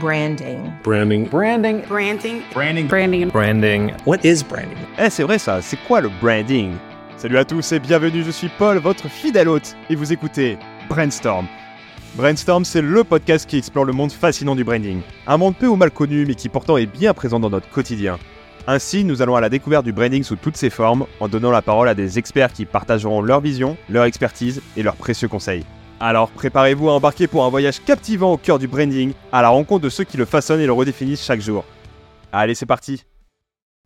Branding. Branding. Branding. Branding. Branding. Branding. Branding. What is branding? Eh, c'est vrai ça, c'est quoi le branding? Salut à tous et bienvenue, je suis Paul, votre fidèle hôte, et vous écoutez Brainstorm. Brainstorm, c'est le podcast qui explore le monde fascinant du branding. Un monde peu ou mal connu, mais qui pourtant est bien présent dans notre quotidien. Ainsi, nous allons à la découverte du branding sous toutes ses formes, en donnant la parole à des experts qui partageront leur vision, leur expertise et leurs précieux conseils. Alors préparez-vous à embarquer pour un voyage captivant au cœur du branding, à la rencontre de ceux qui le façonnent et le redéfinissent chaque jour. Allez, c'est parti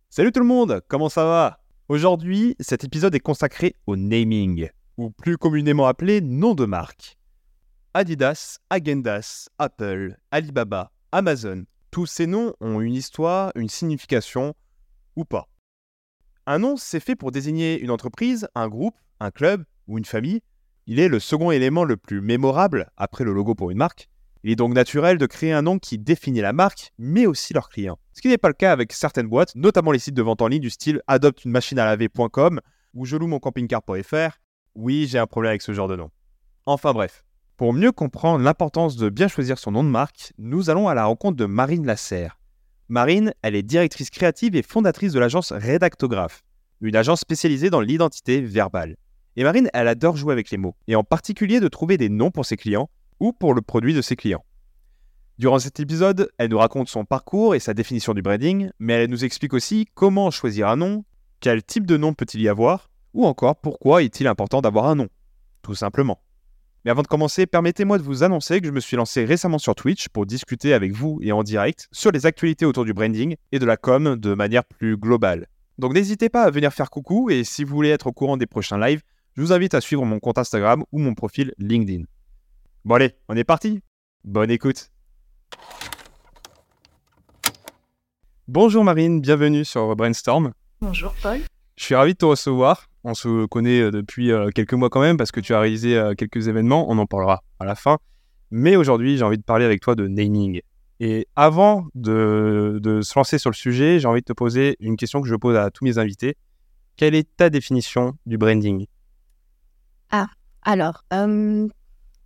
Salut tout le monde, comment ça va? Aujourd'hui, cet épisode est consacré au naming, ou plus communément appelé nom de marque. Adidas, Agendas, Apple, Alibaba, Amazon, tous ces noms ont une histoire, une signification, ou pas. Un nom, c'est fait pour désigner une entreprise, un groupe, un club ou une famille. Il est le second élément le plus mémorable après le logo pour une marque. Il est donc naturel de créer un nom qui définit la marque, mais aussi leurs clients. Ce qui n'est pas le cas avec certaines boîtes, notamment les sites de vente en ligne du style adopte-une-machine-à-laver.com ou je loue mon camping-car.fr. Oui, j'ai un problème avec ce genre de nom. Enfin bref. Pour mieux comprendre l'importance de bien choisir son nom de marque, nous allons à la rencontre de Marine Lasserre. Marine, elle est directrice créative et fondatrice de l'agence Redactographe, une agence spécialisée dans l'identité verbale. Et Marine, elle adore jouer avec les mots, et en particulier de trouver des noms pour ses clients ou pour le produit de ses clients. Durant cet épisode, elle nous raconte son parcours et sa définition du branding, mais elle nous explique aussi comment choisir un nom, quel type de nom peut-il y avoir, ou encore pourquoi est-il important d'avoir un nom, tout simplement. Mais avant de commencer, permettez-moi de vous annoncer que je me suis lancé récemment sur Twitch pour discuter avec vous et en direct sur les actualités autour du branding et de la com de manière plus globale. Donc n'hésitez pas à venir faire coucou et si vous voulez être au courant des prochains lives, je vous invite à suivre mon compte Instagram ou mon profil LinkedIn. Bon allez, on est parti Bonne écoute Bonjour Marine, bienvenue sur Brainstorm. Bonjour Paul. Je suis ravi de te recevoir. On se connaît euh, depuis euh, quelques mois quand même parce que tu as réalisé euh, quelques événements, on en parlera à la fin. Mais aujourd'hui, j'ai envie de parler avec toi de naming. Et avant de, de se lancer sur le sujet, j'ai envie de te poser une question que je pose à tous mes invités. Quelle est ta définition du branding? Alors, euh,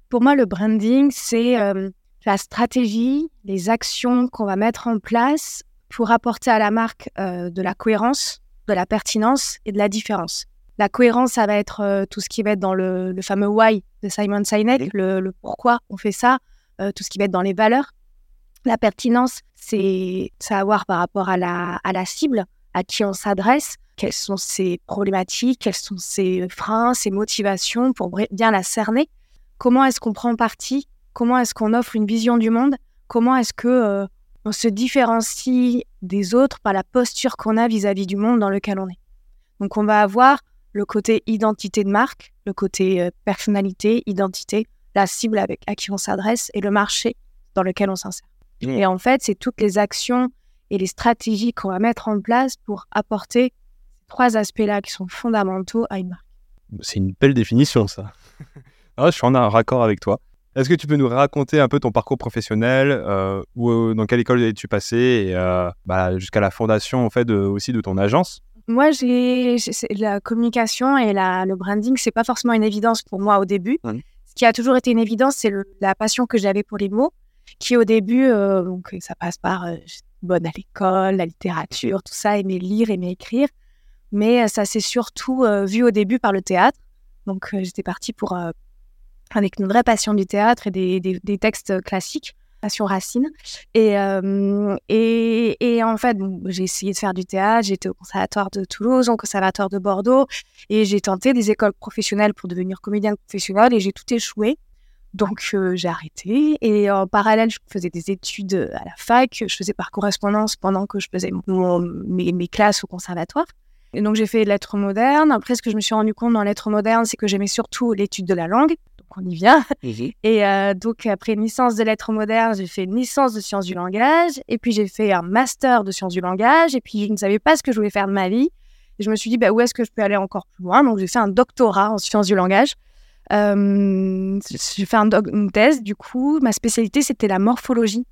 pour moi, le branding, c'est euh, la stratégie, les actions qu'on va mettre en place pour apporter à la marque euh, de la cohérence, de la pertinence et de la différence. La cohérence, ça va être tout ce qui va être dans le, le fameux why de Simon Sinek, le, le pourquoi on fait ça, tout ce qui va être dans les valeurs. La pertinence, c'est savoir par rapport à la, à la cible, à qui on s'adresse, quelles sont ses problématiques, quels sont ses freins, ses motivations pour bien la cerner? Comment est-ce qu'on prend parti? Comment est-ce qu'on offre une vision du monde? Comment est-ce que euh, on se différencie des autres par la posture qu'on a vis-à-vis du monde dans lequel on est? Donc on va avoir le côté identité de marque, le côté euh, personnalité, identité, la cible avec à qui on s'adresse et le marché dans lequel on s'insère. Mmh. Et en fait, c'est toutes les actions et les stratégies qu'on va mettre en place pour apporter trois aspects-là qui sont fondamentaux à une marque. C'est une belle définition ça. Ah, je suis en raccord avec toi. Est-ce que tu peux nous raconter un peu ton parcours professionnel euh, ou euh, dans quelle école es-tu passé et euh, bah, jusqu'à la fondation en fait de- aussi de ton agence? Moi, j'ai la communication et la, le branding, c'est pas forcément une évidence pour moi au début. Ce qui a toujours été une évidence, c'est le- la passion que j'avais pour les mots, qui au début, euh, donc ça passe par euh, bonne à l'école, la littérature, tout ça, aimer lire, aimer écrire. Mais euh, ça s'est surtout euh, vu au début par le théâtre. Donc euh, j'étais partie pour avec une vraie passion du théâtre et des, des- textes classiques, passion racine. Et, et, en fait, j'ai essayé de faire du théâtre, j'étais au conservatoire de Toulouse, au conservatoire de Bordeaux, et j'ai tenté des écoles professionnelles pour devenir comédienne professionnelle, et j'ai tout échoué. Donc j'ai arrêté, et en parallèle, je faisais des études à la fac, je faisais par correspondance pendant que je faisais mes, mes classes au conservatoire. Et donc j'ai fait lettres modernes. Après, ce que je me suis rendu compte dans lettres modernes, c'est que j'aimais surtout l'étude de la langue. Donc on y vient. Et euh, donc, après une licence de lettres modernes, j'ai fait une licence de sciences du langage. Et puis, j'ai fait un master de sciences du langage. Et puis, je ne savais pas ce que je voulais faire de ma vie. Et je me suis dit, bah, où est-ce que je peux aller encore plus loin? Donc, j'ai fait un doctorat en sciences du langage. Euh, j'ai fait un une thèse. Du coup, ma spécialité, c'était la morphologie.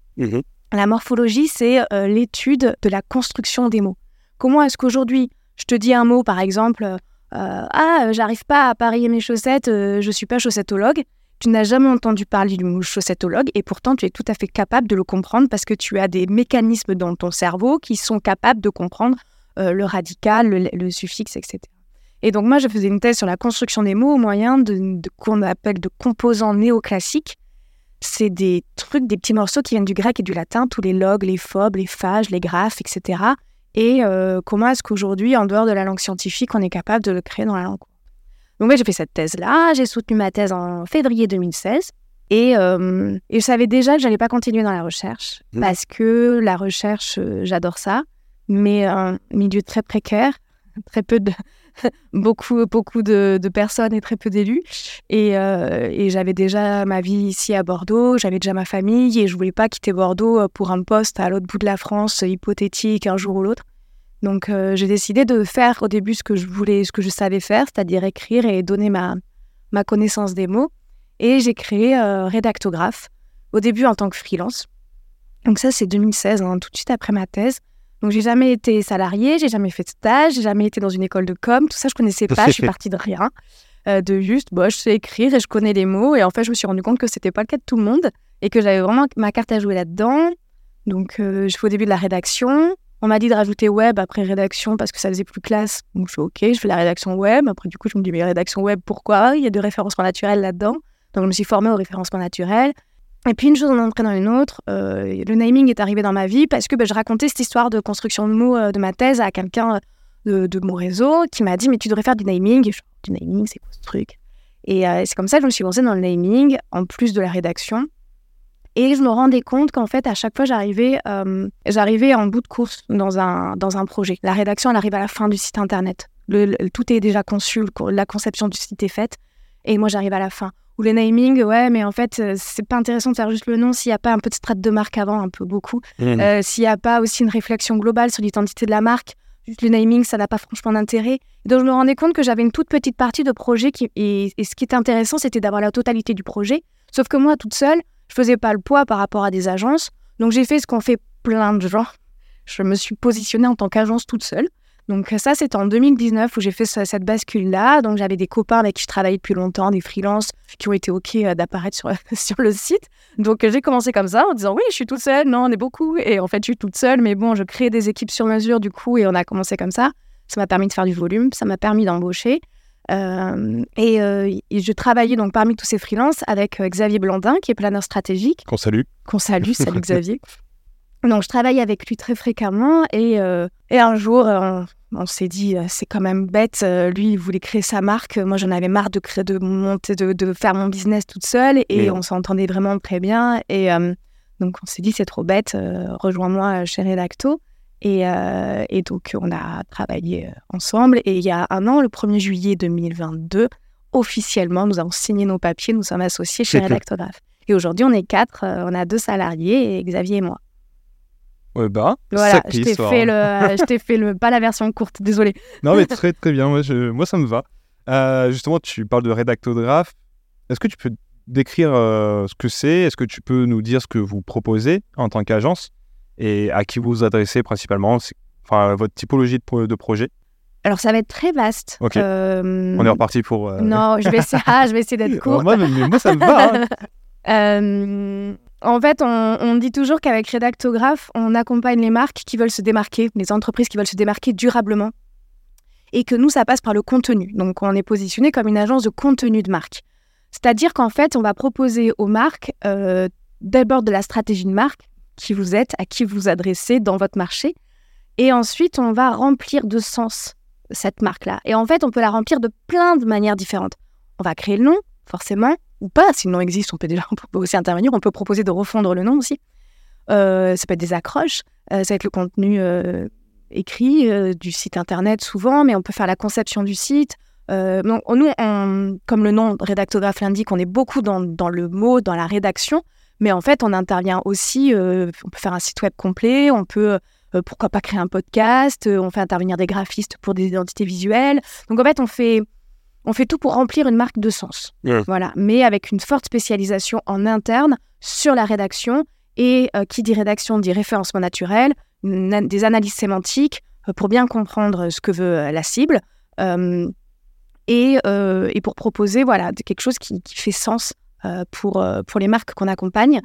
La morphologie, c'est euh, l'étude de la construction des mots. Comment est-ce qu'aujourd'hui, je te dis un mot, par exemple, euh, ah, j'arrive pas à parier mes chaussettes, euh, je suis pas chaussettologue. tu n'as jamais entendu parler du mot chaussettologue et pourtant tu es tout à fait capable de le comprendre parce que tu as des mécanismes dans ton cerveau qui sont capables de comprendre euh, le radical, le, suffixe, etc. Et donc moi, je faisais une thèse sur la construction des mots au moyen de, qu'on appelle de composants néoclassiques. C'est des trucs, des petits morceaux qui viennent du grec et du latin, tous les logs, les phobes, les phages, les graphes, etc. Et euh, comment est-ce qu'aujourd'hui, en dehors de la langue scientifique, on est capable de le créer dans la langue? Donc, moi, j'ai fait cette thèse-là. J'ai soutenu ma thèse en février 2016. Et, euh, et je savais déjà que j'allais pas continuer dans la recherche mmh. parce que la recherche, euh, j'adore ça, mais un milieu très précaire, très peu de, beaucoup, beaucoup de, personnes et très peu d'élus. Et, euh, et j'avais déjà ma vie ici à Bordeaux, j'avais déjà ma famille et je voulais pas quitter Bordeaux pour un poste à l'autre bout de la France hypothétique un jour ou l'autre. Donc euh, j'ai décidé de faire au début ce que je voulais, ce que je savais faire, c'est-à-dire écrire et donner ma, ma connaissance des mots. Et j'ai créé euh, Rédactographe, au début en tant que freelance. Donc ça c'est 2016, hein, tout de suite après ma thèse. Donc j'ai jamais été salarié, j'ai jamais fait de stage, j'ai jamais été dans une école de com, tout ça je connaissais pas, je suis partie de rien, euh, de juste, bon, je sais écrire et je connais les mots. Et en fait je me suis rendu compte que c'était pas le cas de tout le monde et que j'avais vraiment ma carte à jouer là-dedans. Donc je fais au début de la rédaction, on m'a dit de rajouter web après rédaction parce que ça faisait plus classe. Donc je fais OK, je fais la rédaction web. Après, du coup, je me dis, mais rédaction web, pourquoi? Il y a de référencement naturel là-dedans. Donc je me suis formée au référencement naturel. Et puis une chose en entraînant une autre, euh, le naming est arrivé dans ma vie parce que ben, je racontais cette histoire de construction de mots euh, de ma thèse à quelqu'un de, mon réseau qui m'a dit mais tu devrais faire du naming. Et je, du naming, c'est quoi ce truc? Et euh, c'est comme ça que je me suis lancée dans le naming en plus de la rédaction. Et je me rendais compte qu'en fait, à chaque fois, j'arrivais, euh, j'arrivais en bout de course dans un, dans un projet. La rédaction, elle arrive à la fin du site internet. Tout est déjà conçu, la conception du site est faite. Et moi, j'arrive à la fin. Ou le naming, ouais, mais en fait, euh, c'est pas intéressant de faire juste le nom s'il n'y a pas un peu de strate de marque avant, un peu beaucoup. Mmh. Euh, s'il n'y a pas aussi une réflexion globale sur l'identité de la marque. Juste le naming, ça n'a pas franchement d'intérêt. Donc, je me rendais compte que j'avais une toute petite partie de projet qui, et, et ce qui était intéressant, c'était d'avoir la totalité du projet. Sauf que moi, toute seule, je faisais pas le poids par rapport à des agences. Donc j'ai fait ce qu'ont fait plein de gens. Je me suis positionnée en tant qu'agence toute seule. Donc ça, c'était en 2019 où j'ai fait cette bascule-là. Donc j'avais des copains avec qui je travaillais depuis longtemps, des freelances qui ont été OK euh, d'apparaître sur, sur le site. Donc j'ai commencé comme ça en disant oui, je suis toute seule, non, on est beaucoup. Et en fait, je suis toute seule, mais bon, je crée des équipes sur mesure du coup et on a commencé comme ça. Ça m'a permis de faire du volume, ça m'a permis d'embaucher. Euh, euh, et, je travaillais donc parmi tous ces freelances avec euh, Xavier Blandin, qui est planeur stratégique. Qu'on salue. Qu'on salue, salut Xavier. Donc je travaille avec lui très fréquemment et, et un jour on, s'est dit c'est quand même bête. lui il voulait créer sa marque, moi j'en avais marre de créer, de monter, de, de, faire mon business toute seule et on s'entendait vraiment très bien et donc on s'est dit c'est trop bête, rejoins-moi chez Redacto. Euh, et, donc, on a travaillé euh, ensemble. Et il y a un an, le 1er juillet 2022, officiellement, nous avons signé nos papiers, nous sommes associés chez Redactographe. Et aujourd'hui, on est quatre, euh, on a deux salariés, et Xavier et moi. Ouais, bah, voilà, je t'ai fait, le, je t'ai fait le, pas la version courte, désolé. Non, mais très, très bien, moi, je, moi ça me va. justement, tu parles de Redactographe. Est-ce que tu peux décrire ce que c'est? Est-ce que tu peux nous dire ce que vous proposez en tant qu'agence? Et à qui vous vous adressez principalement? Enfin, votre typologie de, de projet? Alors, ça va être très vaste. Euh, On est reparti pour. Euh, non, je vais essayer, ah, je vais essayer d'être court. moi, moi, ça me va. Hein. Euh, en fait, on, dit toujours qu'avec Redactographe, on accompagne les marques qui veulent se démarquer, les entreprises qui veulent se démarquer durablement. Et que nous, ça passe par le contenu. Donc, on est positionné comme une agence de contenu de marque. C'est-à-dire qu'en fait, on va proposer aux marques d'abord de la stratégie de marque, qui vous êtes, à qui vous adressez dans votre marché. Et ensuite, on va remplir de sens cette marque-là. Et en fait, on peut la remplir de plein de manières différentes. On va créer le nom, forcément, ou pas. Si le nom existe, on peut déjà peut aussi intervenir. On peut proposer de refondre le nom aussi. Euh, ça peut être des accroches, euh, ça va être le contenu euh, écrit du site internet souvent, mais on peut faire la conception du site. nous, comme le nom rédactographe l'indique, on est beaucoup dans, dans, le mot, dans la rédaction. Mais en fait, on intervient aussi, euh, on peut faire un site web complet, on peut, euh, pourquoi pas créer un podcast, euh, on fait intervenir des graphistes pour des identités visuelles. Donc en fait, on fait, on fait tout pour remplir une marque de sens. Voilà, mais avec une forte spécialisation en interne sur la rédaction. Et qui dit rédaction dit référencement naturel, des analyses sémantiques pour bien comprendre ce que veut la cible. Et, et, pour proposer voilà, quelque chose qui, qui fait sens pour, pour les marques qu'on accompagne.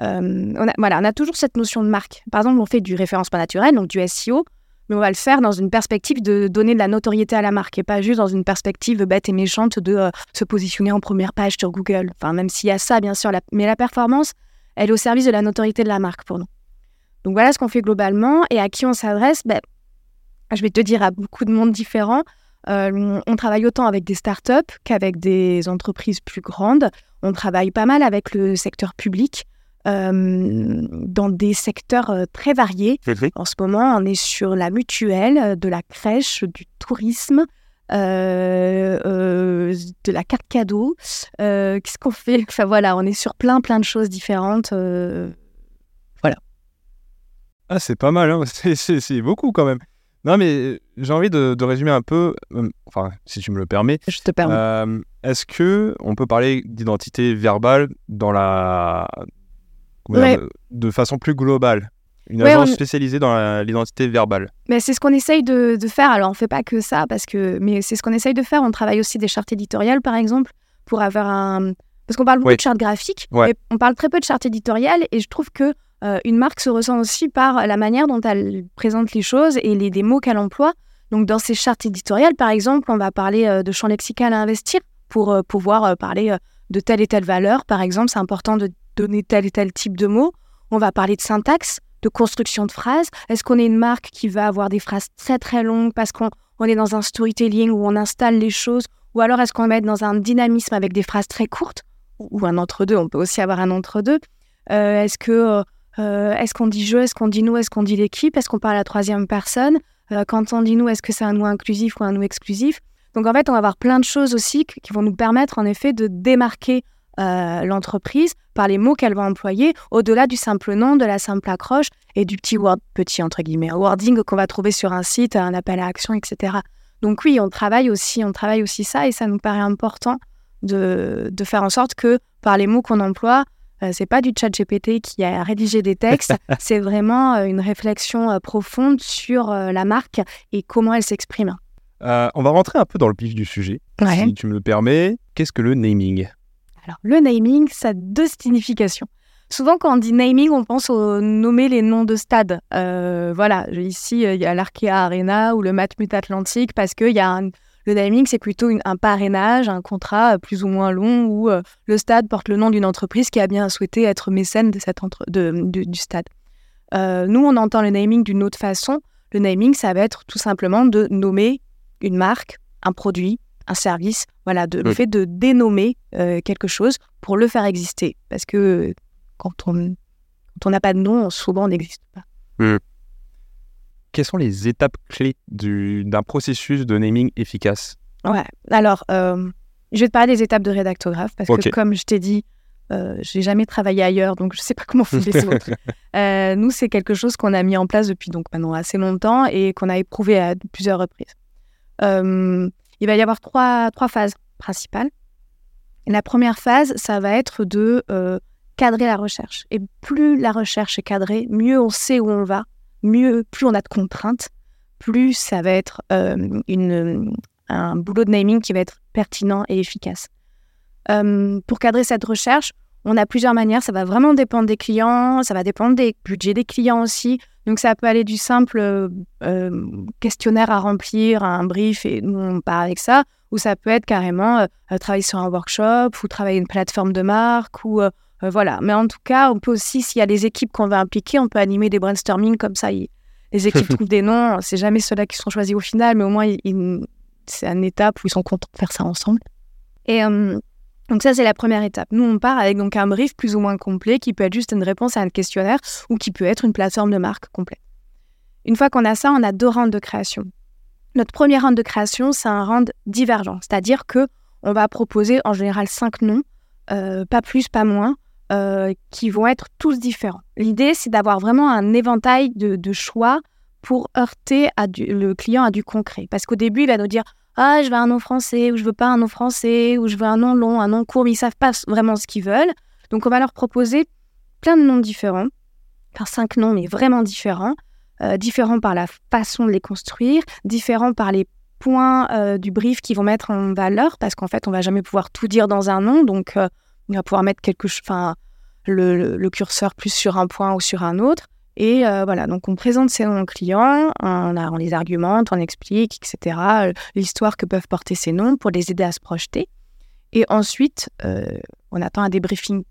on, a, voilà, on a toujours cette notion de marque. Par exemple, on fait du référencement naturel, donc du SEO, mais on va le faire dans une perspective de donner de la notoriété à la marque et pas juste dans une perspective bête et méchante de se positionner en première page sur Google. Enfin, même s'il y a ça, bien sûr, mais la performance, elle est au service de la notoriété de la marque pour nous. Donc voilà ce qu'on fait globalement et à qui on s'adresse. Ben, je vais te dire à beaucoup de monde différent. Euh, on travaille autant avec des startups qu'avec des entreprises plus grandes. On travaille pas mal avec le secteur public. Euh, dans des secteurs euh, très variés. En ce moment, on est sur la mutuelle, de la crèche, du tourisme, de la carte cadeau. Qu'est-ce qu'on fait? Enfin voilà, on est sur plein plein de choses différentes. voilà. Ah, c'est pas mal, hein. c'est beaucoup quand même. Non, mais j'ai envie de, résumer un peu, euh, enfin, si tu me le permets. Je te permets. Euh, est-ce que on peut parler d'identité verbale dans la, de façon plus globale une agence spécialisée dans l'identité verbale. Mais c'est ce qu'on essaye de, faire. Alors, on ne fait pas que ça, parce que, mais c'est ce qu'on essaye de faire. On travaille aussi des chartes éditoriales, par exemple, pour avoir un. Parce qu'on parle beaucoup de chartes graphiques, mais on parle très peu de chartes éditoriales, et je trouve que euh, une marque se ressent aussi par la manière dont elle présente les choses et les, mots qu'elle emploie. Donc, dans ses chartes éditoriales, par exemple, on va parler euh, de champ lexical à investir pour euh, pouvoir parler de telle et telle valeur. Par exemple, c'est important de donner tel et tel type de mots. On va parler de syntaxe, de construction de phrases. Est-ce qu'on est une marque qui va avoir des phrases très très longues parce qu'on est dans un storytelling où on installe les choses? Ou alors est-ce qu'on va être dans un dynamisme avec des phrases très courtes? Ou un entre-deux, on peut aussi avoir un entre-deux. est-ce que euh, est-ce qu'on dit je, est-ce qu'on dit nous, est-ce qu'on dit l'équipe, est-ce qu'on parle à la troisième personne? Euh, Quand on dit nous, est-ce que c'est un nous inclusif ou un nous exclusif? Donc en fait, on va avoir plein de choses aussi qui vont nous permettre en effet de démarquer euh, l'entreprise par les mots qu'elle va employer, au-delà du simple nom, de la simple accroche et du petit word, petit entre guillemets, wording qu'on va trouver sur un site, un appel à action, etc. Donc oui, on travaille aussi, on travaille aussi ça et ça nous paraît important de, de faire en sorte que par les mots qu'on emploie, euh, c'est pas du chat GPT qui a rédigé des textes, c'est vraiment euh, une réflexion euh, profonde sur la marque et comment elle s'exprime. on va rentrer un peu dans le vif du sujet, si tu me le permets. Qu'est-ce que le naming? Alors, le naming, ça a deux significations. Souvent, quand on dit naming, on pense au nommer les noms de stades. voilà, ici, il y a l'Arkea Arena ou le Matmut Atlantique parce qu'il y a un, le naming, c'est plutôt un parrainage, un contrat euh, plus ou moins long où euh, le stade porte le nom d'une entreprise qui a bien souhaité être mécène de cette du stade. Euh, nous, on entend le naming d'une autre façon. Le naming, ça va être tout simplement de nommer une marque, un produit, un service, voilà, de, le fait de dénommer quelque chose pour le faire exister. Parce que quand on quand n'a pas de nom, souvent on n'existe pas. Mmh quelles sont les étapes clés d'un processus de naming efficace? Ouais, alors, euh, je vais te parler des étapes de rédactographe parce que, comme je t'ai dit, euh, je n'ai jamais travaillé ailleurs, donc je ne sais pas comment font les autres. Euh, nous, c'est quelque chose qu'on a mis en place depuis donc maintenant assez longtemps et qu'on a éprouvé à plusieurs reprises. Il va y avoir trois, trois phases principales. La première phase, ça va être de cadrer la recherche. Et plus la recherche est cadrée, mieux on sait où on va mieux, plus on a de contraintes, plus ça va être euh, une, un boulot de naming qui va être pertinent et efficace. Euh, pour cadrer cette recherche, on a plusieurs manières. Ça va vraiment dépendre des clients, ça va dépendre des budgets des clients aussi. Donc ça peut aller du simple euh, questionnaire à remplir, un brief et nous on part avec ça, ou ça peut être carrément travailler sur un workshop ou travailler une plateforme de marque ou euh, voilà. Mais en tout cas, on peut aussi, s'il y a des équipes qu'on va impliquer, on peut animer des brainstorming comme ça. les équipes trouvent des noms. C'est jamais ceux-là qui sont choisis au final, mais au moins, c'est une étape où ils sont contents de faire ça ensemble. Et euh, donc ça, c'est la première étape. Nous, on part avec donc un brief plus ou moins complet qui peut être juste une réponse à un questionnaire ou qui peut être une plateforme de marque complète. Une fois qu'on a ça, on a deux rounds de création. Notre premier round de création, c'est un round divergent, c'est-à-dire que on va proposer en général cinq noms, euh, pas plus, pas moins, euh, qui vont être tous différents. L'idée, c'est d'avoir vraiment un éventail de, choix pour heurter le client à du concret. Parce qu'au début, il va nous dire Ah, je veux un nom français, ou je veux pas un nom français, ou je veux un nom long, un nom court, mais ils savent pas vraiment ce qu'ils veulent. Donc, on va leur proposer plein de noms différents, par cinq noms, mais vraiment différents, euh, différents par la façon de les construire, différents par les points euh, du brief qu'ils vont mettre en valeur, parce qu'en fait, on va jamais pouvoir tout dire dans un nom. Donc, il va pouvoir mettre quelque, enfin, le, curseur plus sur un point ou sur un autre. Et euh, voilà, donc on présente ces noms aux clients, on, on, les argumente, on explique, etc., euh, l'histoire que peuvent porter ces noms pour les aider à se projeter. Et ensuite, euh, on attend un débriefing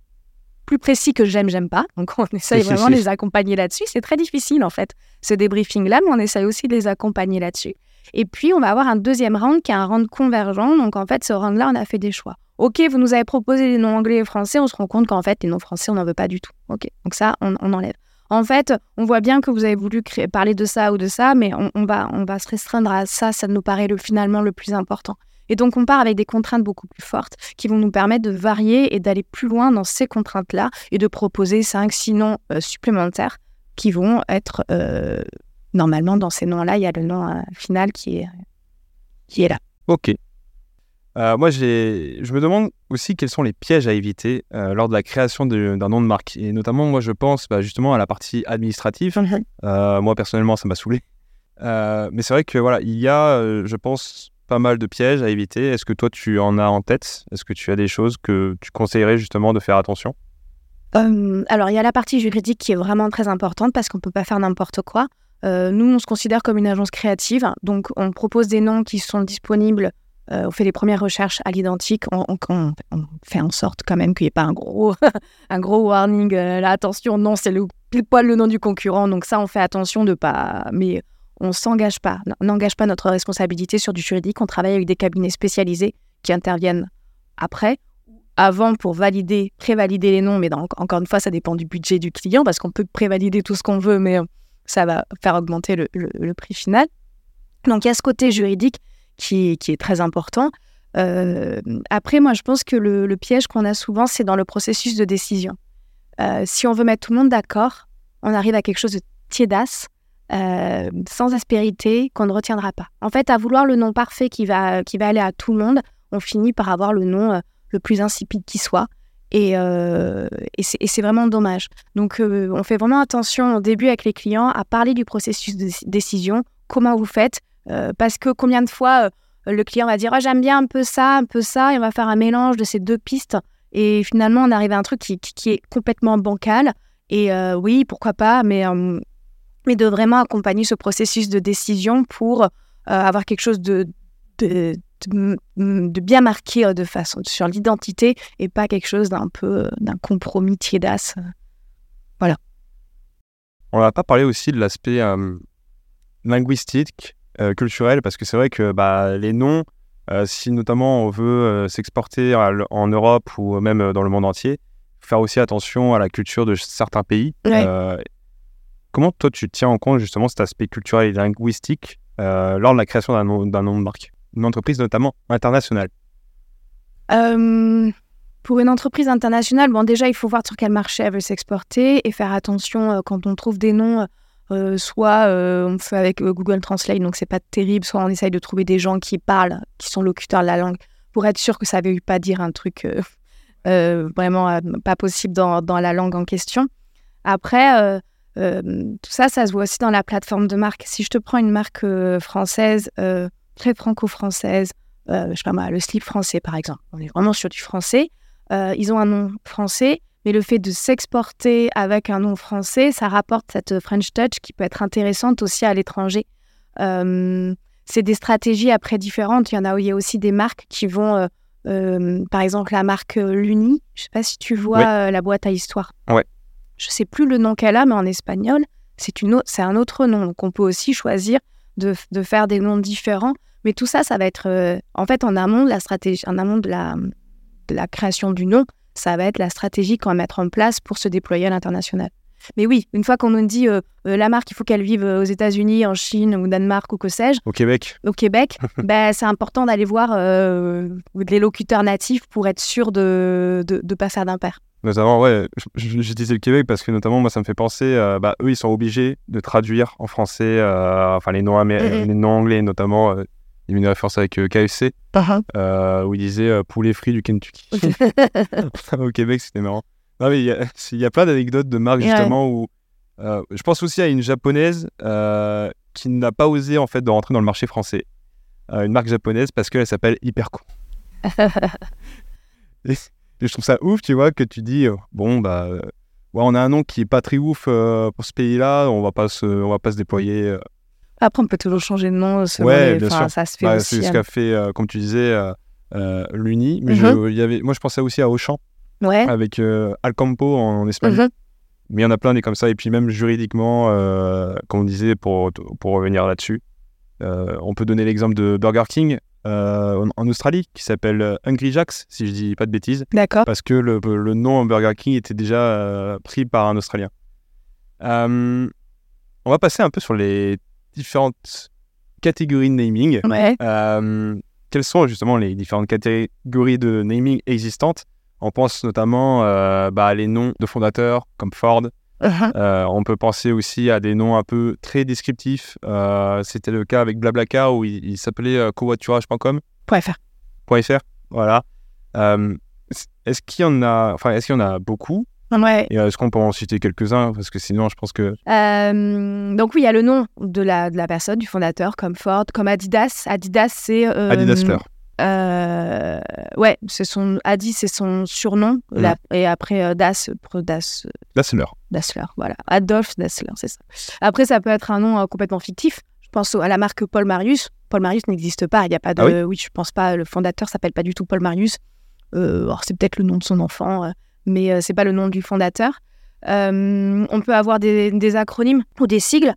plus précis que j'aime, j'aime pas. Donc on essaye vraiment de les accompagner là-dessus. C'est très difficile en fait, ce débriefing-là, mais on essaye aussi de les accompagner là-dessus. Et puis on va avoir un deuxième round qui est un round convergent. Donc en fait, ce round-là, on a fait des choix. Ok, vous nous avez proposé des noms anglais et français, on se rend compte qu'en fait, les noms français, on n'en veut pas du tout. Ok, donc ça, on, enlève. En fait, on voit bien que vous avez voulu parler de ça ou de ça, mais on, va, se restreindre à ça, ça nous paraît le, finalement le plus important. Et donc, on part avec des contraintes beaucoup plus fortes qui vont nous permettre de varier et d'aller plus loin dans ces contraintes-là et de proposer 5, 6 noms euh, supplémentaires qui vont être euh, normalement dans ces noms-là. Il y a le nom euh, final qui est, qui est là. Ok. Moi, je me demande aussi quels sont les pièges à éviter lors de la création d'un nom de marque. Et notamment, moi, je pense bah, justement à la partie administrative. Mhm. moi, personnellement, ça m'a saoulé. mais c'est vrai que voilà, il y a, je pense, pas mal de pièges à éviter. Est-ce que toi, tu en as en tête? Est-ce que tu as des choses que tu conseillerais justement de faire attention? Euh, Alors, il y a la partie juridique qui est vraiment très importante parce qu'on ne peut pas faire n'importe quoi. Euh, nous, on se considère comme une agence créative, donc on propose des noms qui sont disponibles. Euh, on fait les premières recherches à l'identique. On, fait en sorte quand même qu'il n'y ait pas un gros, un gros warning. là, attention, non, c'est le pile poil le nom du concurrent. Donc ça, on fait attention de pas. Mais on s'engage pas, n'engage pas notre responsabilité sur du juridique. On travaille avec des cabinets spécialisés qui interviennent après, avant pour valider, prévalider les noms. Mais encore une fois, ça dépend du budget du client parce qu'on peut prévalider tout ce qu'on veut, mais euh, ça va faire augmenter le, prix final. Donc il y a ce côté juridique qui, est très important. Euh, après, moi, je pense que le, piège qu'on a souvent, c'est dans le processus de décision. Euh, si on veut mettre tout le monde d'accord, on arrive à quelque chose de tiédasse euh, sans aspérité, qu'on ne retiendra pas. En fait, à vouloir le nom parfait qui va, qui va aller à tout le monde, on finit par avoir le nom euh, le plus insipide qui soit. Et, et c'est vraiment dommage. Donc, on fait vraiment attention au début avec les clients à parler du processus de décision, comment vous faites, parce que combien de fois le client va dire oh, j'aime bien un peu ça, un peu ça, et on va faire un mélange de ces deux pistes. Et finalement, on arrive à un truc qui, est complètement bancal. Et oui, pourquoi pas, mais mais de vraiment accompagner ce processus de décision pour euh, avoir quelque chose de, de, bien marqué euh, de façon sur l'identité et pas quelque chose d'un peu euh, d'un compromis tiédasse. Voilà. On va pas parler aussi de l'aspect linguistique, culturel, parce que c'est vrai que bah, les noms, si notamment on veut s'exporter en Europe ou même dans le monde entier, faire aussi attention à la culture de certains pays. Comment toi tu tiens en compte justement cet aspect culturel et linguistique euh, lors de la création d'un nom, nom, de marque? Une entreprise notamment internationale euh, Pour une entreprise internationale, bon déjà il faut voir sur quel marché elle veut s'exporter et faire attention euh, quand on trouve des noms. Soit on fait avec Google Translate, donc c'est pas terrible, soit on essaye de trouver des gens qui parlent, qui sont locuteurs de la langue, pour être sûr que ça ne veut pas dire un truc vraiment pas possible dans, dans, la langue en question. Après, euh, tout ça, ça se voit aussi dans la plateforme de marque. Si je te prends une marque euh, française, euh, très franco-française, je sais pas moi, le slip français par exemple, on est vraiment sur du français, ils ont un nom français, mais le fait de s'exporter avec un nom français, ça rapporte cette French touch qui peut être intéressante aussi à l'étranger. c'est des stratégies après différentes. Il y en a, il y a aussi des marques qui vont, par exemple la marque Luni. Je sais pas si tu vois la boîte à histoire. Ouais je sais plus le nom qu'elle a, mais en espagnol, c'est une c'est un autre nom. Donc on peut aussi choisir de, de, faire des noms différents. Mais tout ça, ça va être euh, en fait en amont de la stratégie, en amont de la, de la création du nom, ça va être la stratégie qu'on va mettre en place pour se déployer à l'international. Mais oui, une fois qu'on nous dit euh, euh, la marque, il faut qu'elle vive aux États-Unis, en Chine, ou Danemark, ou que sais-je. Au Québec. Au Québec, ben, c'est important d'aller voir les locuteurs natifs pour être sûr de ne de, pas faire d'impair. Notamment, ouais, j'ai disais le Québec parce que notamment, moi, ça me fait penser, bah, eux, ils sont obligés de traduire en français, euh, enfin, les noms, les noms anglais, notamment, euh, il y a une référence avec euh, KFC, uh-huh. où il disait poulet frit du Kentucky. Au Québec, c'était marrant. Non, mais il y a, y a plein d'anecdotes de marques, justement, où je pense aussi à une japonaise qui n'a pas osé, en fait, de rentrer dans le marché français. une marque japonaise parce qu'elle s'appelle Hyperco. Et je trouve ça ouf, tu vois, que tu dis, euh, bon, bah, euh, ouais, on a un nom qui est pas très ouf euh, pour ce pays-là, on va pas se, on va pas se déployer. euh. Après, on peut toujours changer de nom. selon Ouais, les- bien enfin, sûr. Ça se fait Bah, aussi. c'est ce qu'a fait, euh, comme tu disais, euh, euh, l'Uni. Mais Mhm. il y avait, moi, je pensais aussi à Auchan, Ouais. avec euh, Alcampo en, en Espagne. Mhm. Mais il y en a plein des comme ça. Et puis même juridiquement, euh, comme on disait, pour, pour revenir là-dessus, euh, on peut donner l'exemple de Burger King euh, en, Australie, qui s'appelle euh, Hungry Jack's, si je dis pas de bêtises, D'accord. parce que le, le nom Burger King était déjà euh, pris par un Australien. Euh, on va passer un peu sur les différentes catégories de naming. Ouais. Euh, quelles sont justement les différentes catégories de naming existantes? On pense notamment euh, bah, à les noms de fondateurs comme Ford. Mhm. Euh, on peut penser aussi à des noms un peu très descriptifs. C'était le cas avec Blablacar où il, il s'appelait covoiturage.com. .fr. .fr, voilà. Est-ce qu'il y en a, enfin, est-ce qu'il y en a beaucoup? Ouais. Et euh, est-ce qu'on peut en citer quelques-uns? Parce que sinon, je pense que Euh, donc oui, il y a le nom de la, de la personne, du fondateur, comme Ford, comme Adidas. Adidas, c'est... euh, Adidas Fleur. euh, ouais, c'est son... Adi, c'est son surnom. La- et après, euh, Das, Das, l'heure. Dassler, voilà. Adolf Dassler, c'est ça. Après, ça peut être un nom complètement fictif. Je pense à la marque Paul Marius. Paul Marius n'existe pas. Il n'y a pas de. Ah oui, je pense pas. Le fondateur s'appelle pas du tout Paul Marius. Alors, c'est peut-être le nom de son enfant, mais euh, c'est pas le nom du fondateur. Euh, on peut avoir des, des acronymes ou des sigles.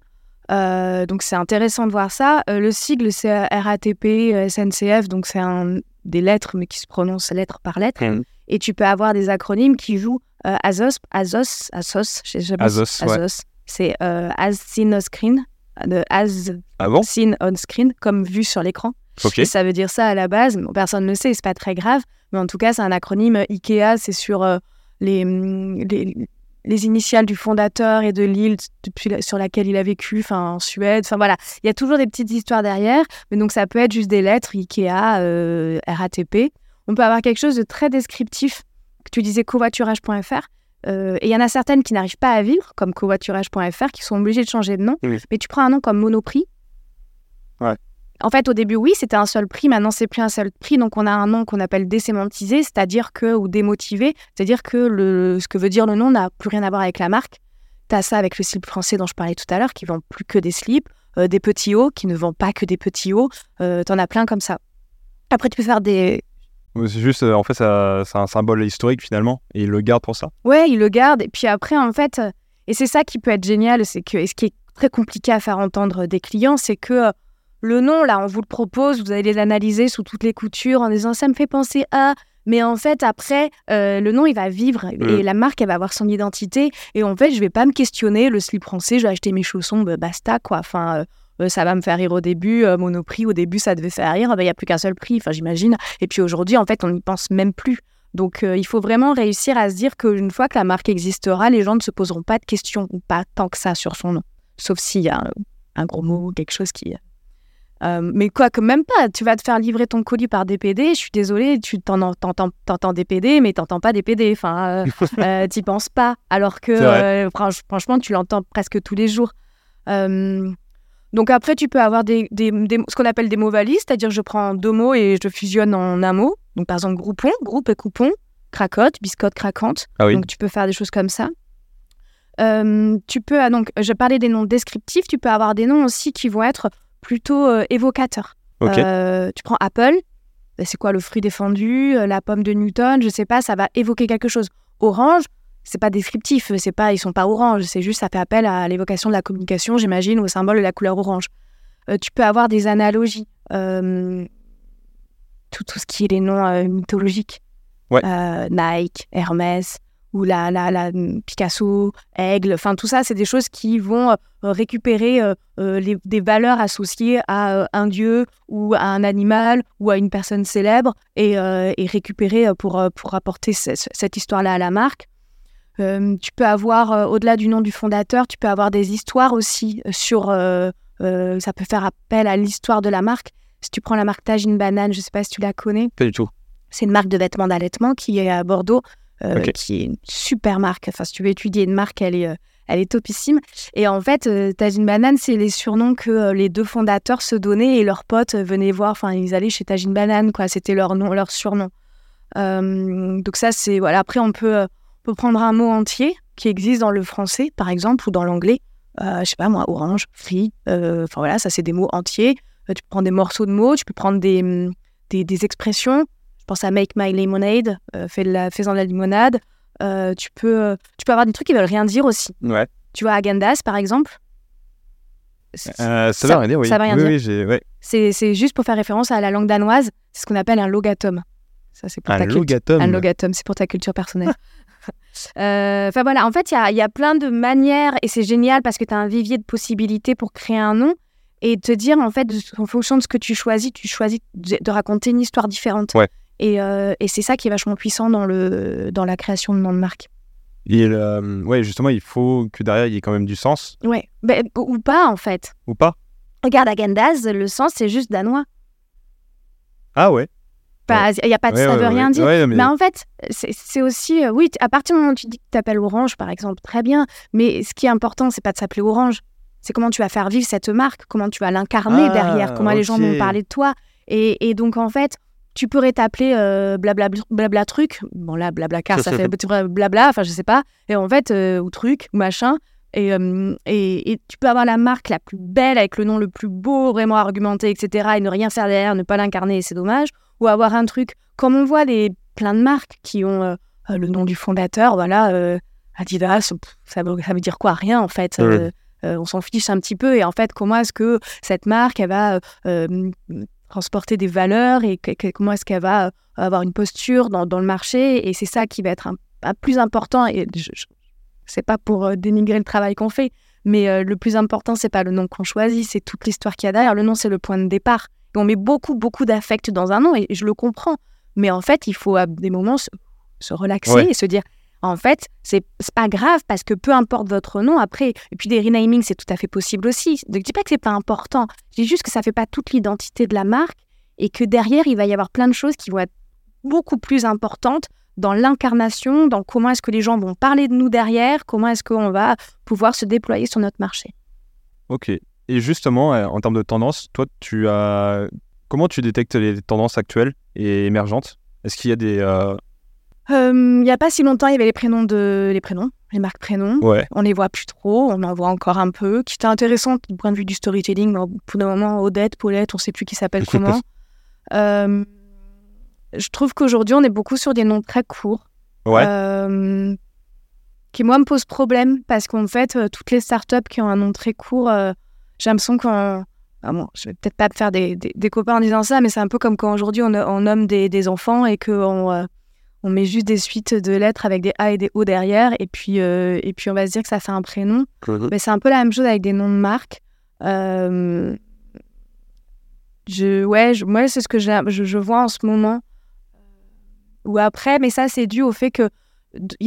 Euh, donc, c'est intéressant de voir ça. Le sigle, c'est RATP, SNCF. Donc, c'est un- des lettres, mais qui se prononcent lettre par lettre. Mhm. Et tu peux avoir des acronymes qui jouent Azos, Azos, Azos, je sais jamais Azos, si- ouais. C'est as seen on screen, de as Ah bon? Seen on screen, comme vu sur l'écran. Et ça veut dire ça à la base. Bon, personne ne le sait, c'est pas très grave. Mais en tout cas, c'est un acronyme IKEA, c'est sur euh, les, hum, les, les initiales du fondateur et de l'île sur laquelle il a vécu, enfin en Suède. Enfin voilà, il y a toujours des petites histoires derrière. Mais donc ça peut être juste des lettres IKEA, euh, RATP. On peut avoir quelque chose de très descriptif. que Tu disais covoiturage.fr. Euh, et il y en a certaines qui n'arrivent pas à vivre, comme covoiturage.fr, qui sont obligées de changer de nom. Oui. Mais tu prends un nom comme Monoprix. En fait, au début, oui, c'était un seul prix. Maintenant, c'est plus un seul prix. Donc, on a un nom qu'on appelle désémantisé, c'est-à-dire que, ou démotivé, c'est-à-dire que le, ce que veut dire le nom n'a plus rien à voir avec la marque. Tu as ça avec le slip français dont je parlais tout à l'heure, qui vend plus que des slips, euh, des petits hauts, qui ne vend pas que des petits hauts. Euh, T'en as plein comme ça. Après, tu peux faire des, C'est juste, euh, en fait, ça- c'est un symbole historique finalement, et il le garde pour ça. Ouais, il le garde. Et puis après, en fait, euh, et c'est ça qui peut être génial, c'est que, et ce qui est très compliqué à faire entendre des clients, c'est que le nom, là, on vous le propose, vous allez l'analyser sous toutes les coutures en disant ça me fait penser à. Mais en fait, après, euh, le nom, il va vivre et la marque, elle va avoir son identité. Et en fait, je vais pas me questionner. Le slip français, je vais acheter mes chaussons, bah, basta, quoi. Enfin, euh, euh, ça va me faire rire au début. euh, Monoprix, au début, ça devait faire rire. Il n'y a plus qu'un seul prix, enfin, j'imagine. Et puis aujourd'hui, en fait, on n'y pense même plus. Donc, euh, il faut vraiment réussir à se dire qu'une fois que la marque existera, les gens ne se poseront pas de questions ou pas tant que ça sur son nom. Sauf s'il y a un, un gros mot ou quelque chose qui. Euh, mais quoi que même pas, tu vas te faire livrer ton colis par DPD, je suis désolée, tu t'en- t'entends DPD, mais t'entends pas DPD, enfin, euh, euh, t'y penses pas, alors que euh, franch- franchement, tu l'entends presque tous les jours. Euh, donc après, tu peux avoir des, des- des- ce qu'on appelle des mots valises, c'est-à-dire je prends deux mots et je fusionne en un mot. Donc par exemple, groupon, groupe et coupon, cracotte, biscotte craquante. Ah oui. Donc tu peux faire des choses comme ça. Tu peux, ah, donc je parlais des noms descriptifs, tu peux avoir des noms aussi qui vont être plutôt euh, évocateurs. Ok. Euh, tu prends Apple, bah, c'est quoi le fruit défendu, euh, la pomme de Newton, je sais pas, ça va évoquer quelque chose. Orange, c'est pas descriptif, c'est pas, ils sont pas orange, c'est juste ça fait appel à l'évocation de la communication, j'imagine, au symbole de la couleur orange. Euh, tu peux avoir des analogies, euh, tout, tout ce qui est les noms euh, mythologiques, Ouais. Nike, Hermès ou la, la, la Picasso, Aigle, enfin tout ça, c'est des choses qui vont euh, récupérer euh, euh, les- des valeurs associées à un dieu ou à un animal ou à une personne célèbre et, et récupérer pour, pour apporter ce- ce- cette histoire-là à la marque. Euh, tu peux avoir, euh, au-delà du nom du fondateur, tu peux avoir des histoires aussi sur... euh, ça peut faire appel à l'histoire de la marque. Si tu prends la marque Tajine Banane, je ne sais pas si tu la connais, Pas du tout. c'est une marque de vêtements d'allaitement qui est à Bordeaux, euh, qui est une super marque. Enfin, si tu veux étudier une marque, elle est, euh, elle est topissime. Et en fait, euh, Tajine Banane, c'est les surnoms que euh, les deux fondateurs se donnaient et leurs potes venaient voir. Enfin, ils allaient chez Tajine Banane, quoi. C'était leur nom, leur surnom. Donc ça, c'est voilà. Après, on peut, on peut prendre un mot entier qui existe dans le français, par exemple, ou dans l'anglais. Je sais pas moi, orange, free. Enfin voilà, ça c'est des mots entiers. Tu peux prendre des morceaux de mots, tu peux prendre des, hum, des, des expressions. Je pense à make my lemonade, euh, fais de la, fais-en de la limonade. Euh, tu peux, tu peux avoir des trucs qui veulent rien dire aussi. Ouais. Tu vois, agendas par exemple. C'est- Euh, ça, veut rien dire, oui. ça veut rien oui, dire. Oui, j'ai- ouais. C'est c'est juste pour faire référence à la langue danoise. C'est ce qu'on appelle un logatum. Ça, c'est pour Un ta logatum. Un logatum, c'est pour ta culture personnelle. Euh, Enfin voilà, en fait, il y a, il y a plein de manières et c'est génial parce que tu as un vivier de possibilités pour créer un nom et te dire, en fait, en fonction de ce que tu choisis, tu choisis de, de raconter une histoire différente. Ouais. Et, euh, et c'est ça qui est vachement puissant dans, le, dans la création de nom de marque. Et ouais, justement, il faut que derrière, il y ait quand même du sens, Ouais, Ben, ou pas en fait. ou pas Regarde, Agendas, le sens, c'est juste danois. Ah ouais. Pas- y a pas de, Ouais, ça ouais, veut rien dire. Mais... Mais en fait, c'est aussi, euh, oui, à partir du moment où tu dis que tu t'appelles Orange, par exemple, très bien. Mais ce qui est important, c'est pas de s'appeler Orange. C'est comment tu vas faire vivre cette marque, comment tu vas l'incarner Ah, derrière, comment les gens vont parler de toi. Et, et donc, en fait, tu pourrais t'appeler euh, blabla, blabla truc. Bon, là, blabla car, ça fait blabla, enfin, je sais pas. Et en fait, euh, ou truc, ou machin. Et, euh, et, et tu peux avoir la marque la plus belle, avec le nom le plus beau, vraiment argumenté, etc. Et ne rien faire derrière, ne pas l'incarner, c'est dommage. Ou avoir un truc, comme on voit les, plein de marques qui ont le nom du fondateur, voilà, Adidas, ça veut, ça veut dire quoi? Rien, en fait. On s'en fiche un petit peu. Et en fait, comment est-ce que cette marque, elle va transporter des valeurs et que- que- comment est-ce qu'elle va euh, avoir une posture dans, dans le marché Et c'est ça qui va être un, un plus important. Et je, je- c'est pas pour euh, dénigrer le travail qu'on fait, mais euh, le plus important, c'est pas le nom qu'on choisit, c'est toute l'histoire qu'il y a derrière. Le nom, c'est le point de départ. Et on met beaucoup, beaucoup d'affect dans un nom, et je le comprends. Mais en fait, il faut à des moments se, se relaxer Ouais. et se dire, en fait, c'est pas grave parce que peu importe votre nom, après, et puis des renamings, c'est tout à fait possible aussi. Ne dis pas que c'est pas important. Je dis juste que ça fait pas toute l'identité de la marque et que derrière, il va y avoir plein de choses qui vont être beaucoup plus importantes dans l'incarnation, dans comment est-ce que les gens vont parler de nous derrière, comment est-ce qu'on va pouvoir se déployer sur notre marché. Ok. Et justement, euh, en termes de tendance, toi, tu as... Comment tu détectes les tendances actuelles et émergentes? Est-ce qu'il y a des... euh, Euh, Il n'y a pas si longtemps, il y avait les prénoms de les prénoms, les marques prénoms. Ouais. On les voit plus trop, on en voit encore un peu, qui était intéressant du point de vue du storytelling. Mais pour le moment, Odette, Paulette, on ne sait plus qui s'appelle comment. Euh, je trouve qu'aujourd'hui, on est beaucoup sur des noms très courts. Ouais. euh, qui, moi, me posent problème parce qu'en fait, euh, toutes les startups qui ont un nom très court, euh, j'ai l'impression qu'on. Ah bon, je vais peut-être pas faire des, des- des copains en disant ça, mais c'est un peu comme quand aujourd'hui on, on nomme des, des enfants et qu'on euh, on met juste des suites de lettres avec des A et des O derrière, et puis, euh, et puis on va se dire que ça fait un prénom. Mais c'est un peu la même chose avec des noms de marques. Euh, je, ouais, je- moi, c'est ce que je, je vois en ce moment. Ou après, mais ça, c'est dû au fait que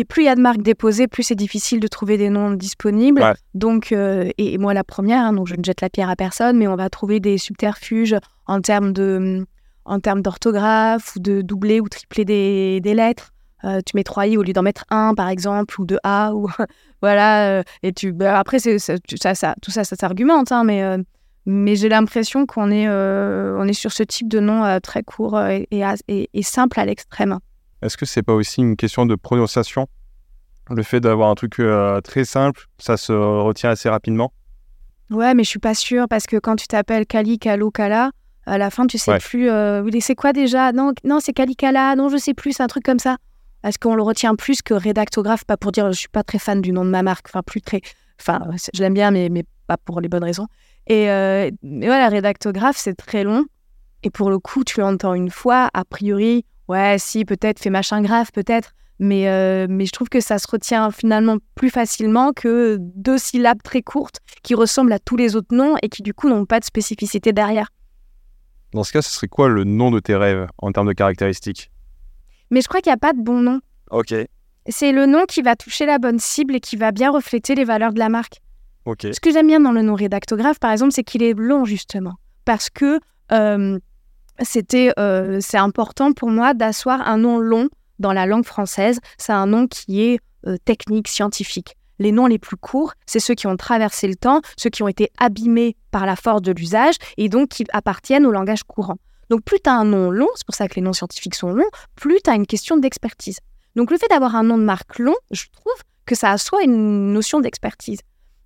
plus il y a de marques déposées, plus c'est difficile de trouver des noms disponibles. Ouais. Donc, euh, et, et moi, la première, hein, donc je ne jette la pierre à personne, mais on va trouver des subterfuges en termes de en termes d'orthographe ou de doubler ou tripler des, des lettres. Euh, tu mets 3 i au lieu d'en mettre un, par exemple, ou de a, ou voilà. euh, et tu, bah, après, c'est, ça, ça, tout ça, ça s'argumente, hein, mais, euh, mais j'ai l'impression qu'on est, on est sur ce type de nom très court et, et, as- et- et simple à l'extrême. Est-ce que c'est pas aussi une question de prononciation? Le fait d'avoir un truc euh, très simple, ça se retient assez rapidement? Ouais, mais je suis pas sûre parce que quand tu t'appelles Kali, Kalo, Kala, à la fin, tu sais Ouais. plus. euh, c'est quoi déjà? Non, non c'est Kali, Kala. Non, je sais plus. C'est un truc comme ça. Est-ce qu'on le retient plus que rédactographe Pas pour dire, je suis pas très fan du nom de ma marque. Enfin, plus très. Enfin, je l'aime bien, mais, mais pas pour les bonnes raisons. Et euh, mais voilà, rédactographe, c'est très long. Et pour le coup, tu l'entends une fois. A priori, ouais, si, peut-être, fais machin grave, peut-être. Mais, euh, mais je trouve que ça se retient finalement plus facilement que deux syllabes très courtes qui ressemblent à tous les autres noms et qui du coup n'ont pas de spécificité derrière. Dans ce cas, ce serait quoi le nom de tes rêves en termes de caractéristiques? Mais je crois qu'il n'y a pas de bon nom. Ok. C'est le nom qui va toucher la bonne cible et qui va bien refléter les valeurs de la marque. Ok. Ce que j'aime bien dans le nom rédactographe, par exemple, c'est qu'il est long justement. Parce que euh, c'était, euh, c'est important pour moi d'asseoir un nom long dans la langue française. C'est un nom qui est euh, technique, scientifique. Les noms les plus courts, c'est ceux qui ont traversé le temps, ceux qui ont été abîmés par la force de l'usage et donc qui appartiennent au langage courant. Donc plus tu as un nom long, c'est pour ça que les noms scientifiques sont longs, plus tu as une question d'expertise. Donc le fait d'avoir un nom de marque long, je trouve que ça a soit une notion d'expertise.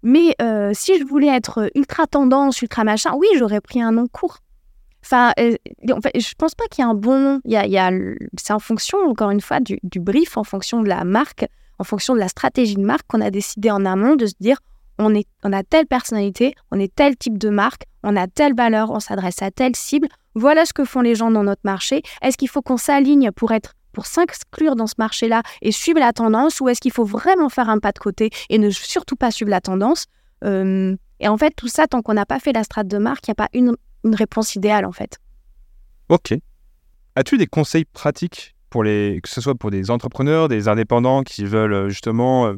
Mais euh, si je voulais être ultra tendance, ultra machin, oui, j'aurais pris un nom court. Enfin, euh, je pense pas qu'il y a un bon nom. Il y a, c'est en fonction, encore une fois, du, brief, en fonction de la marque, en fonction de la stratégie de marque qu'on a décidé en amont de se dire on, a telle personnalité, on est tel type de marque, on a telle valeur, on s'adresse à telle cible. Voilà ce que font les gens dans notre marché. Est-ce qu'il faut qu'on s'aligne pour être pour s'inclure dans ce marché-là et suivre la tendance ou est-ce qu'il faut vraiment faire un pas de côté et ne surtout pas suivre la tendance? Euh, Et en fait, tout ça, tant qu'on n'a pas fait la strate de marque, il n'y a pas une, une, réponse idéale en fait. Ok. As-tu des conseils pratiques pour les, que ce soit pour des entrepreneurs, des indépendants qui veulent euh, justement euh,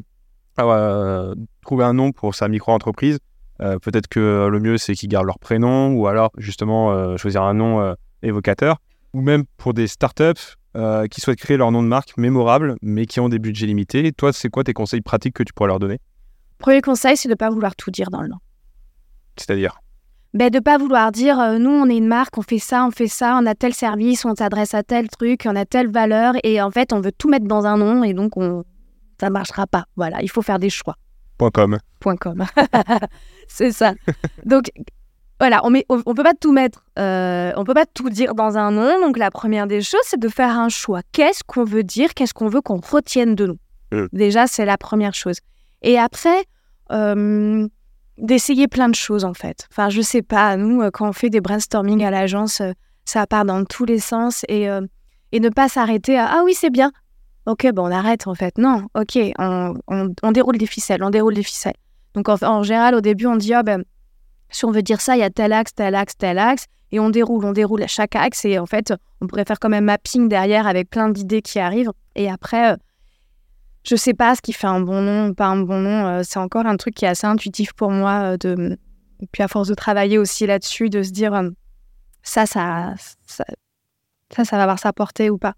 euh, trouver un nom pour sa micro-entreprise euh, Peut-être que le mieux c'est qu'ils gardent leur prénom ou alors justement euh, choisir un nom évocateur ou même pour des startups qui souhaitent créer leur nom de marque mémorable, mais qui ont des budgets limités. Toi, c'est quoi tes conseils pratiques que tu pourrais leur donner? Premier conseil, c'est de ne pas vouloir tout dire dans le nom. C'est-à-dire? Ben, De ne pas vouloir dire, euh, nous, on est une marque, on fait ça, on fait ça, on a tel service, on s'adresse à tel truc, on a telle valeur, et en fait, on veut tout mettre dans un nom, et donc on... ça ne marchera pas. Voilà, il faut faire des choix. Point .com. Point .com. c'est ça. donc, voilà, on ne on, peut pas tout mettre, euh, on peut pas tout dire dans un nom. Donc la première des choses, c'est de faire un choix. Qu'est-ce qu'on veut dire? Qu'est-ce qu'on veut qu'on retienne de nous? Mmh. Déjà, c'est la première chose. Et après, euh, d'essayer plein de choses en fait. Enfin, je sais pas, nous, euh, quand on fait des brainstorming à l'agence, euh, ça part dans tous les sens et, euh, et ne pas s'arrêter à ah oui, c'est bien. Ok, bon, on arrête en fait. Non, ok, on, on, déroule des ficelles, on déroule des ficelles. Donc en, en général, au début, on dit ah ben si on veut dire ça, il y a tel axe, tel axe, tel axe, et on déroule, on déroule à chaque axe, et en fait, on pourrait faire comme un mapping derrière avec plein d'idées qui arrivent. Et après, je sais pas ce qui fait un bon nom ou pas un bon nom. Euh, c'est encore un truc qui est assez intuitif pour moi. Euh, de... Et puis à force de travailler aussi là-dessus, de se dire ça, ça, ça, ça, ça va avoir sa portée ou pas.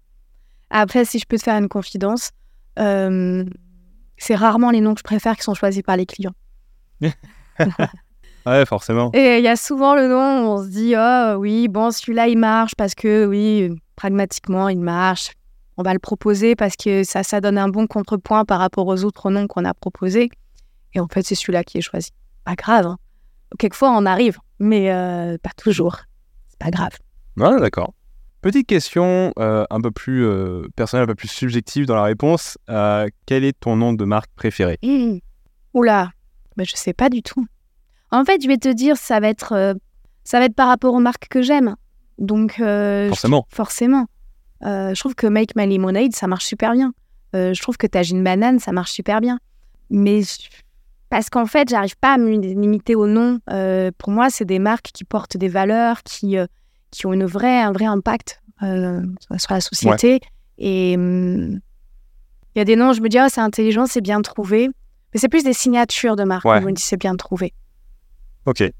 Après, si je peux te faire une confidence, c'est rarement les noms que je préfère qui sont choisis par les clients. Ouais, forcément. Et il y a souvent le nom où on se dit, oh oui, bon, celui-là, il marche parce que, oui, pragmatiquement, il marche. On va le proposer parce que ça, ça donne un bon contrepoint par rapport aux autres noms qu'on a proposés. Et en fait, c'est celui-là qui est choisi. Pas grave. Hein. Quelquefois, on arrive, mais euh, pas toujours. C'est pas grave. Ouais, d'accord. Petite question euh, un peu plus euh, personnelle, un peu plus subjective dans la réponse. Quel est ton nom de marque préféré mmh. Oula, mais je sais pas du tout. En fait, je vais te dire, ça va être, ça va être par rapport aux marques que j'aime. Donc, forcément. Je, forcément. Euh, je trouve que Make My Lemonade, ça marche super bien. Euh, je trouve que Tajine Banane, ça marche super bien. Mais parce qu'en fait, j'arrive pas à me limiter au nom. Euh, pour moi, c'est des marques qui portent des valeurs, qui, qui ont une vraie, un vrai impact sur la société. Ouais. Et hum, il y a des noms, je me dis, oh, c'est intelligent, c'est bien trouvé. Mais c'est plus des signatures de marques. Ouais. Je me dis, c'est bien trouvé.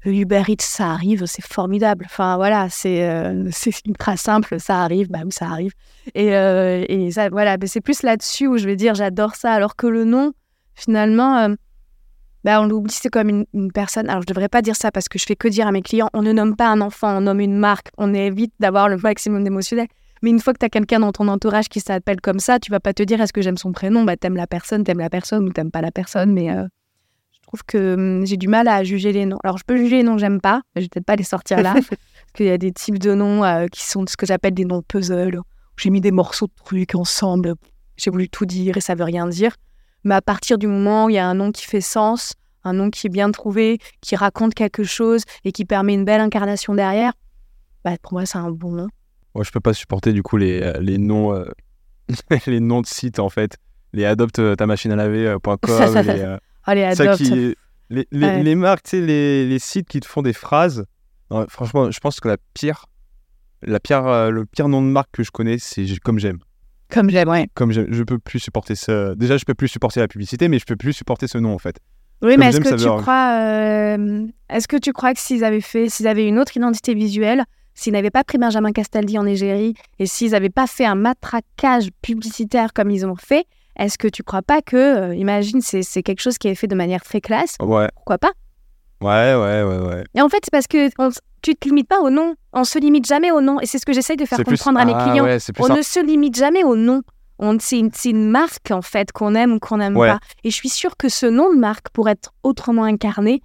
Uber Eats, ça arrive, c'est formidable. Enfin voilà, c'est euh, ultra simple, ça arrive, oui, ça arrive. Et, euh, ça, voilà, c'est plus là-dessus où je vais dire j'adore ça, alors que le nom, finalement, euh, bah, on l'oublie, c'est comme une, personne. Alors je devrais pas dire ça parce que je fais que dire à mes clients, on ne nomme pas un enfant, on nomme une marque. On évite d'avoir le maximum d'émotionnel. Mais une fois que tu as quelqu'un dans ton entourage qui s'appelle comme ça, tu vas pas te dire est-ce que j'aime son prénom? Bah t'aimes la personne, t'aimes la personne ou t'aimes pas la personne, mais trouve que hum, j'ai du mal à juger les noms. Alors, je peux juger les noms que j'aime pas, mais je vais peut-être pas les sortir là. parce qu'il y a des types de noms euh, qui sont ce que j'appelle des noms puzzle. J'ai mis des morceaux de trucs ensemble. J'ai voulu tout dire et ça veut rien dire. Mais à partir du moment où il y a un nom qui fait sens, un nom qui est bien trouvé, qui raconte quelque chose et qui permet une belle incarnation derrière, bah, pour moi, c'est un bon nom. Moi, je peux pas supporter du coup les, euh, les noms euh, les noms de sites en fait. Les adopte ta machine à laver.com. les, euh, Oh, les ça qui, les, les, ouais. les marques, tu sais, les, les, sites qui te font des phrases. Non, franchement, je pense que la pire, la pire, euh, le pire nom de marque que je connais, c'est comme j'aime. Comme j'aime, ouais. Comme j'aime, je peux plus supporter ce. Déjà, je peux plus supporter la publicité, mais je peux plus supporter ce nom en fait. Oui, comme mais est-ce que tu crois, euh... est-ce que tu crois que s'ils avaient fait, s'ils avaient une autre identité visuelle, s'ils n'avaient pas pris Benjamin Castaldi en égérie et s'ils n'avaient pas fait un matraquage publicitaire comme ils ont fait, est-ce que tu crois pas que, euh, imagine, c'est quelque chose qui est fait de manière très classe Ouais. Pourquoi pas? Ouais, ouais, ouais, ouais. Et en fait, c'est parce que on, tu te limites pas au nom. On se limite jamais au nom. Et c'est ce que j'essaye de faire plus- comprendre à mes Ah, clients. ouais, On ne se limite jamais au nom. C'est une, une marque, en fait, qu'on aime ou qu'on n'aime Ouais. pas. Et je suis sûre que ce nom de marque, pour être autrement incarné,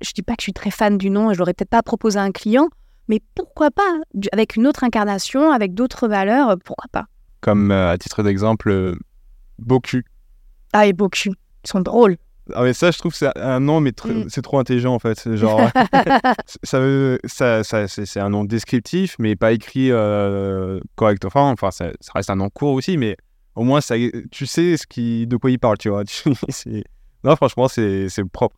je dis pas que je suis très fan du nom et je l'aurais peut-être pas proposé à un client, mais pourquoi pas Avec une autre incarnation, avec d'autres valeurs, euh, pourquoi pas? Comme euh, à titre d'exemple, euh, Boku. Ah, et Boku, ils sont drôles. Ah mais ça je trouve que c'est un nom mais tr- Mm. c'est trop intelligent en fait. C'est genre ça, veut- ça, ça c'est c'est un nom descriptif mais pas écrit euh, correct. Enfin enfin ça, ça reste un nom court aussi mais au moins ça tu sais ce qui de quoi il parle tu vois. C'est- non franchement c'est c'est propre.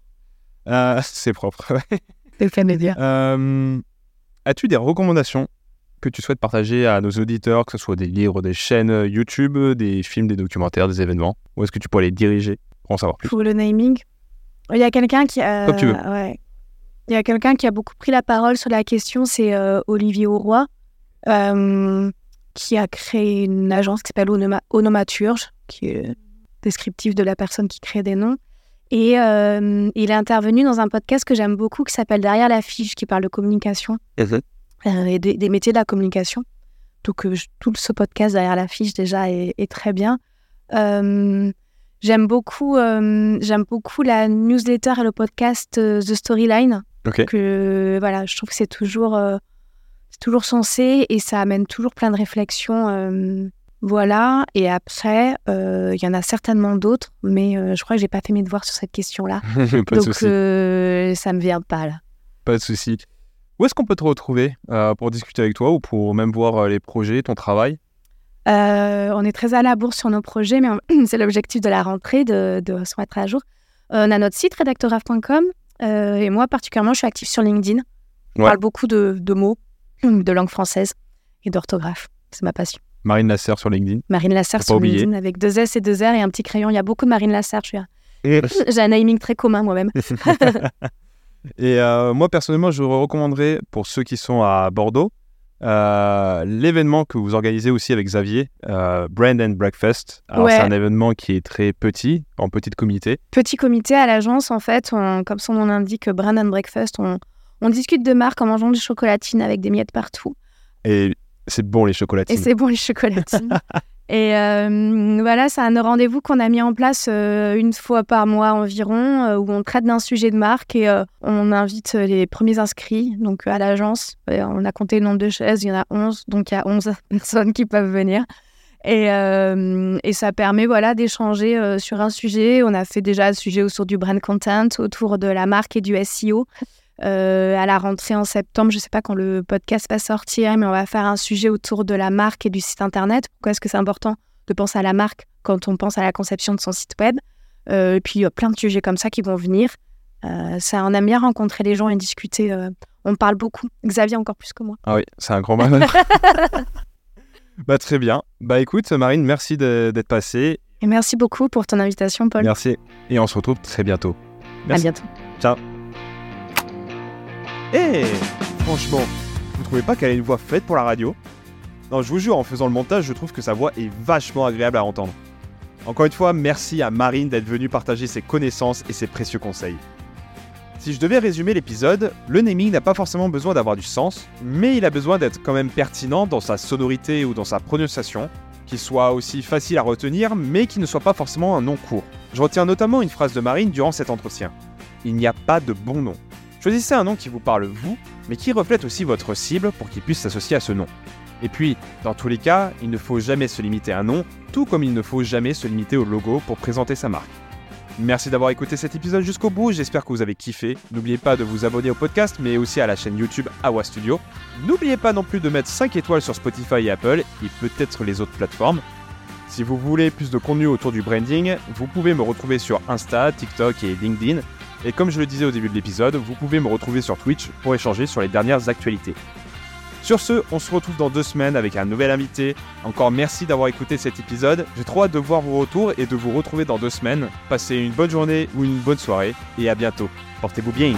Euh, c'est propre. ouais. C'est le cas de le dire. Euh, As-tu des recommandations que tu souhaites partager à nos auditeurs, que ce soit des livres, des chaînes euh, YouTube, des films, des documentaires, des événements Où est-ce que tu pourrais les diriger pour en savoir plus? Pour le naming, il y a quelqu'un qui a. Comme tu veux. ouais. Il y a quelqu'un qui a beaucoup pris la parole sur la question, c'est euh, Olivier Auroy, euh, qui a créé une agence qui s'appelle Onoma- Onomaturge, qui est descriptif de la personne qui crée des noms. Et euh, il est intervenu dans un podcast que j'aime beaucoup qui s'appelle Derrière la fiche, qui parle de communication euh, et des, des métiers de la communication. Donc, euh, je- tout ce podcast derrière la fiche déjà est, est très bien. Euh, j'aime beaucoup, euh, j'aime beaucoup la newsletter et le podcast euh, The Storyline. Que voilà, je trouve que c'est toujours, euh, c'est toujours sensé et ça amène toujours plein de réflexions. euh, voilà. Et après, euh, il y en a certainement d'autres, mais euh, je crois que j'ai pas fait mes devoirs sur cette question-là. Donc, euh, ça me vient pas là. Pas de souci. Où est-ce qu'on peut te retrouver euh, pour discuter avec toi ou pour même voir euh, les projets, ton travail? Euh, on est très à la bourse sur nos projets, mais on- c'est l'objectif de la rentrée de, de se mettre à jour. On a notre site redacteuraf.com euh, et moi particulièrement, je suis active sur LinkedIn. Ouais. parle beaucoup de, de mots, de langue française et d'orthographe. C'est ma passion. Marine Lasserre sur LinkedIn. Marine Lasserre pas sur oublier. LinkedIn avec deux S et deux R et un petit crayon. Il y a beaucoup de Marine Lasserre. Suis un- J'ai un naming très commun moi-même. Et euh, moi, personnellement, je recommanderais pour ceux qui sont à Bordeaux euh, l'événement que vous organisez aussi avec Xavier, euh, Brand and Breakfast. Alors, Ouais. c'est un événement qui est très petit, en petite comité. Petit comité à l'agence, en fait, on- comme son nom l'indique, Brand and Breakfast, on, on discute de marques en mangeant des chocolatines avec des miettes partout. Et c'est bon, les chocolatines. Et c'est bon les chocolatines. Et euh, voilà, c'est un rendez-vous qu'on a mis en place euh, une fois par mois environ, euh, où on traite d'un sujet de marque et on invite les premiers inscrits donc à l'agence. On a compté le nombre de chaises, il y en a 11, donc il y a 11 personnes qui peuvent venir. Et, ça permet voilà, d'échanger sur un sujet. On a fait déjà le sujet autour du brand content, autour de la marque et du SEO. Euh, à la rentrée en septembre, je ne sais pas quand le podcast va sortir, mais on va faire un sujet autour de la marque et du site internet. Pourquoi est-ce que c'est important de penser à la marque quand on pense à la conception de son site web? Euh, Et puis, il y a plein de sujets comme ça qui vont venir. Euh, ça, on aime bien rencontrer les gens et discuter. on parle beaucoup. Xavier encore plus que moi. Ah oui, c'est un grand malheur. bah, très bien. Bah écoute, Marine, merci d'être passée. Et merci beaucoup pour ton invitation, Paul. Merci. Et on se retrouve très bientôt. À bientôt. Eh Franchement, vous trouvez pas qu'elle a une voix faite pour la radio? Non, je vous jure, en faisant le montage, je trouve que sa voix est vachement agréable à entendre. Encore une fois, merci à Marine d'être venue partager ses connaissances et ses précieux conseils. Si je devais résumer l'épisode, le naming n'a pas forcément besoin d'avoir du sens, mais il a besoin d'être quand même pertinent dans sa sonorité ou dans sa prononciation, qu'il soit aussi facile à retenir, mais qu'il ne soit pas forcément un nom court. Je retiens notamment une phrase de Marine durant cet entretien. Il n'y a pas de bon nom. Choisissez un nom qui vous parle vous, mais qui reflète aussi votre cible pour qu'il puisse s'associer à ce nom. Et puis, dans tous les cas, il ne faut jamais se limiter à un nom, tout comme il ne faut jamais se limiter au logo pour présenter sa marque. Merci d'avoir écouté cet épisode jusqu'au bout, j'espère que vous avez kiffé. N'oubliez pas de vous abonner au podcast, mais aussi à la chaîne YouTube Awa Studio. N'oubliez pas non plus de mettre 5 étoiles sur Spotify et Apple, et peut-être les autres plateformes. Si vous voulez plus de contenu autour du branding, vous pouvez me retrouver sur Insta, TikTok et LinkedIn. Et comme je le disais au début de l'épisode, vous pouvez me retrouver sur Twitch pour échanger sur les dernières actualités. Sur ce, on se retrouve dans deux semaines avec un nouvel invité. Encore merci d'avoir écouté cet épisode. J'ai trop hâte de voir vos retours et de vous retrouver dans deux semaines. Passez une bonne journée ou une bonne soirée et à bientôt. Portez-vous bien.